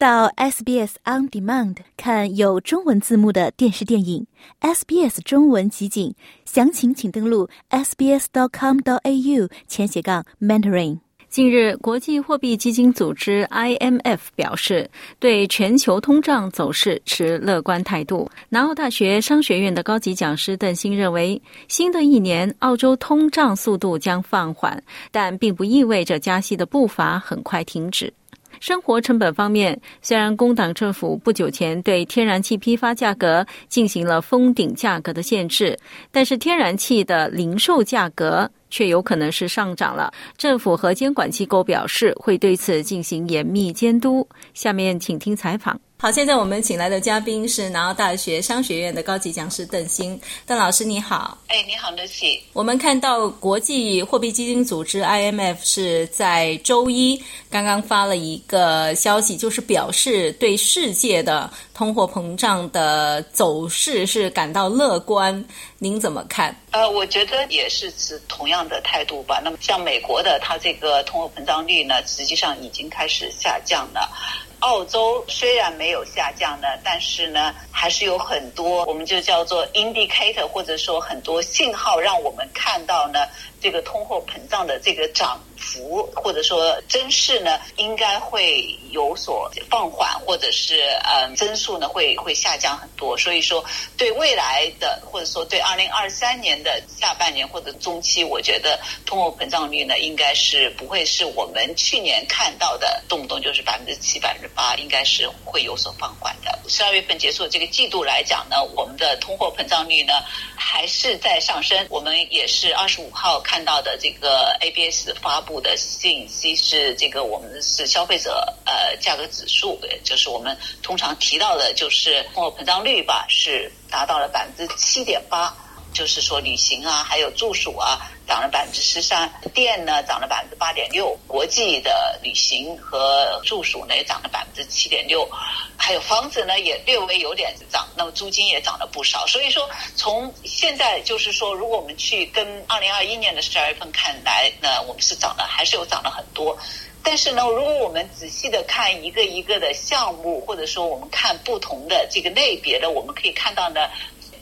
到 SBS On Demand 看有中文字幕的电视电影，SBS 中文集锦，详情请登录 sbs.com.au 前斜杠 mentoring。近日，国际货币基金组织 IMF 表示，对全球通胀走势持乐观态度。南澳大学商学院的高级讲师邓鑫认为，新的一年澳洲通胀速度将放缓，但并不意味着加息的步伐很快停止。生活成本方面，虽然工党政府不久前对天然气批发价格进行了封顶价格的限制，但是天然气的零售价格。却有可能是上涨了。政府和监管机构表示会对此进行严密监督。下面请听采访。好，现在我们请来的嘉宾是南澳大学商学院的高级讲师邓鑫。邓老师你好。哎，你好，Lucy。我们看到国际货币基金组织 IMF 是在周一刚刚发了一个消息，就是表示对世界的通货膨胀的走势是感到乐观。您怎么看？呃，我觉得也是持同样的态度吧。那么，像美国的，它这个通货膨胀率呢，实际上已经开始下降了。澳洲虽然没有下降呢，但是呢，还是有很多我们就叫做 indicator，或者说很多信号，让我们看到呢，这个通货膨胀的这个涨幅或者说增势呢，应该会有所放缓，或者是呃增速呢会会下降很多。所以说，对未来的或者说对二零二三年的下半年或者中期，我觉得通货膨胀率呢，应该是不会是我们去年看到的动不动就是百分之七、百分之。啊，应该是会有所放缓的。十二月份结束这个季度来讲呢，我们的通货膨胀率呢还是在上升。我们也是二十五号看到的这个 ABS 发布的信息是，这个我们是消费者呃价格指数，就是我们通常提到的，就是通货膨胀率吧，是达到了百分之七点八。就是说，旅行啊，还有住宿啊，涨了百分之十三；电呢，涨了百分之八点六；国际的旅行和住宿呢，也涨了百分之七点六；还有房子呢，也略微有点涨。那么租金也涨了不少。所以说，从现在就是说，如果我们去跟二零二一年的十二月份看来呢，我们是涨了，还是有涨了很多。但是呢，如果我们仔细的看一个一个的项目，或者说我们看不同的这个类别的，我们可以看到呢。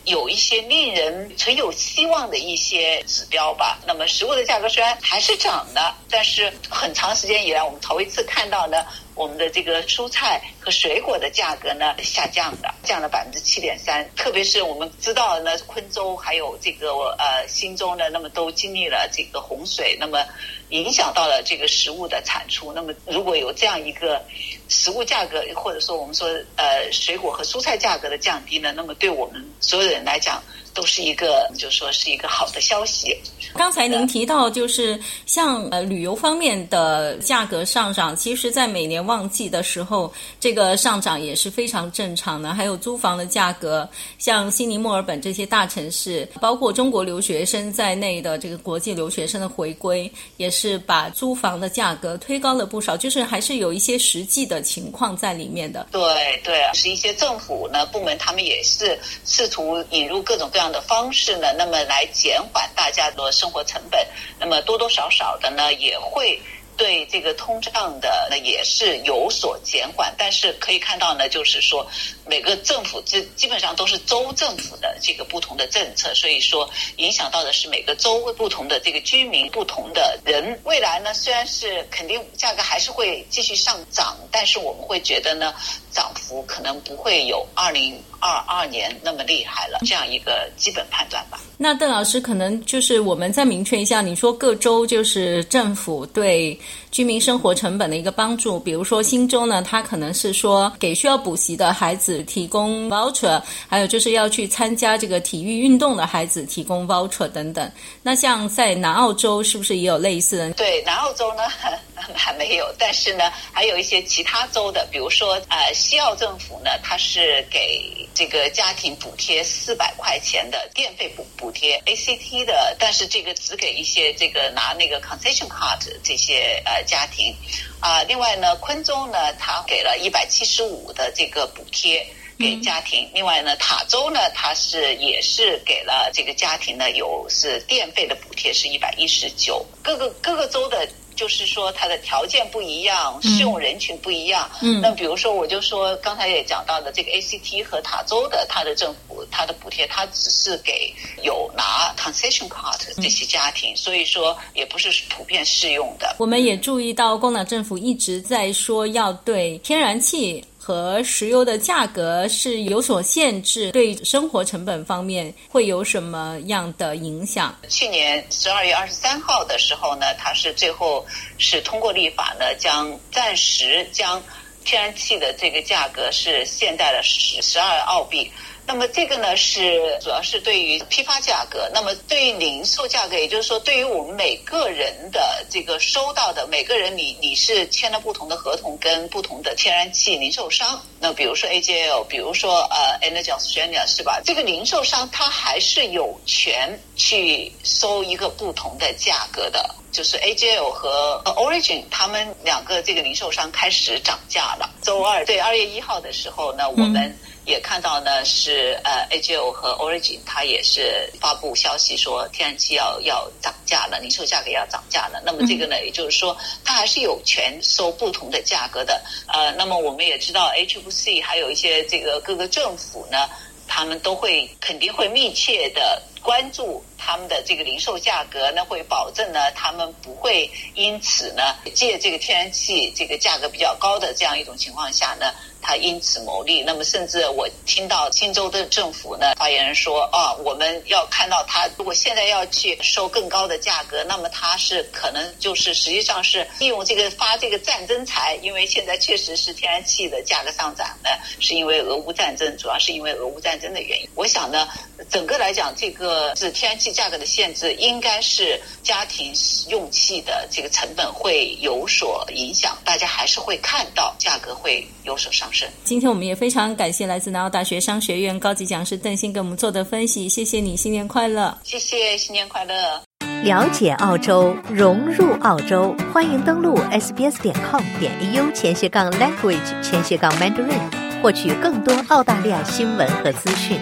有一些令人存有希望的一些指标吧。那么食物的价格虽然还是涨的，但是很长时间以来，我们头一次看到呢，我们的这个蔬菜和水果的价格呢下降的，降了百分之七点三。特别是我们知道呢，昆州还有这个呃新州呢，那么都经历了这个洪水，那么影响到了这个食物的产出。那么如果有这样一个食物价格，或者说我们说呃水果和蔬菜价格的降低呢，那么对我们所有人来讲。都是一个，就说是一个好的消息。刚才您提到，就是像呃旅游方面的价格上涨，其实，在每年旺季的时候，这个上涨也是非常正常的。还有租房的价格，像悉尼、墨尔本这些大城市，包括中国留学生在内的这个国际留学生的回归，也是把租房的价格推高了不少。就是还是有一些实际的情况在里面的。对对，是一些政府呢部门，他们也是试图引入各种各样。的方式呢，那么来减缓大家的生活成本，那么多多少少的呢，也会对这个通胀的呢也是有所减缓。但是可以看到呢，就是说每个政府这基本上都是州政府的这个不同的政策，所以说影响到的是每个州不同的这个居民、不同的人。未来呢，虽然是肯定价格还是会继续上涨，但是我们会觉得呢，涨幅可能不会有二零。二二年那么厉害了，这样一个基本判断吧。那邓老师可能就是我们再明确一下，你说各州就是政府对居民生活成本的一个帮助，比如说新州呢，它可能是说给需要补习的孩子提供 voucher，还有就是要去参加这个体育运动的孩子提供 voucher 等等。那像在南澳洲是不是也有类似的？对，南澳洲呢 还没有，但是呢 还有一些其他州的，比如说呃西澳政府呢，它是给。这个家庭补贴四百块钱的电费补补贴，ACT 的，但是这个只给一些这个拿那个 concession card 这些呃家庭，啊，另外呢，昆州呢，它给了一百七十五的这个补贴给家庭，另外呢，塔州呢，它是也是给了这个家庭呢有是电费的补贴是一百一十九，各个各个州的。就是说它的条件不一样，适用人群不一样。嗯，那比如说，我就说刚才也讲到的这个 ACT 和塔州的，它的政府它的补贴，它只是给有拿 concession card 这些家庭，所以说也不是普遍适用的。我们也注意到，工党政府一直在说要对天然气。和石油的价格是有所限制，对生活成本方面会有什么样的影响？去年十二月二十三号的时候呢，它是最后是通过立法呢，将暂时将天然气的这个价格是限在了十十二澳币。那么这个呢是主要是对于批发价格，那么对于零售价格，也就是说对于我们每个人的这个收到的每个人，你你是签了不同的合同，跟不同的天然气零售商，那比如说 AJL，比如说呃 Energy Australia 是吧？这个零售商他还是有权去收一个不同的价格的，就是 AJL 和 Origin 他们两个这个零售商开始涨价了。周二对二月一号的时候呢，我们。也看到呢，是呃，AGO 和 Origin，它也是发布消息说天然气要要涨价了，零售价格要涨价了。那么这个呢，也就是说，它还是有权收不同的价格的。呃，那么我们也知道，HFC 还有一些这个各个政府呢，他们都会肯定会密切的关注他们的这个零售价格，那会保证呢，他们不会因此呢，借这个天然气这个价格比较高的这样一种情况下呢。他因此牟利，那么甚至我听到新州的政府呢发言人说啊，我们要看到他如果现在要去收更高的价格，那么他是可能就是实际上是利用这个发这个战争财，因为现在确实是天然气的价格上涨呢，是因为俄乌战争，主要是因为俄乌战争的原因。我想呢，整个来讲，这个是天然气价格的限制，应该是家庭用气的这个成本会有所影响，大家还是会看到价格会有所上升。今天我们也非常感谢来自南澳大学商学院高级讲师邓鑫给我们做的分析，谢谢你，新年快乐！谢谢，新年快乐！了解澳洲，融入澳洲，欢迎登录 sbs 点 com 点 au 前斜杠 language 前斜杠 mandarin，获取更多澳大利亚新闻和资讯。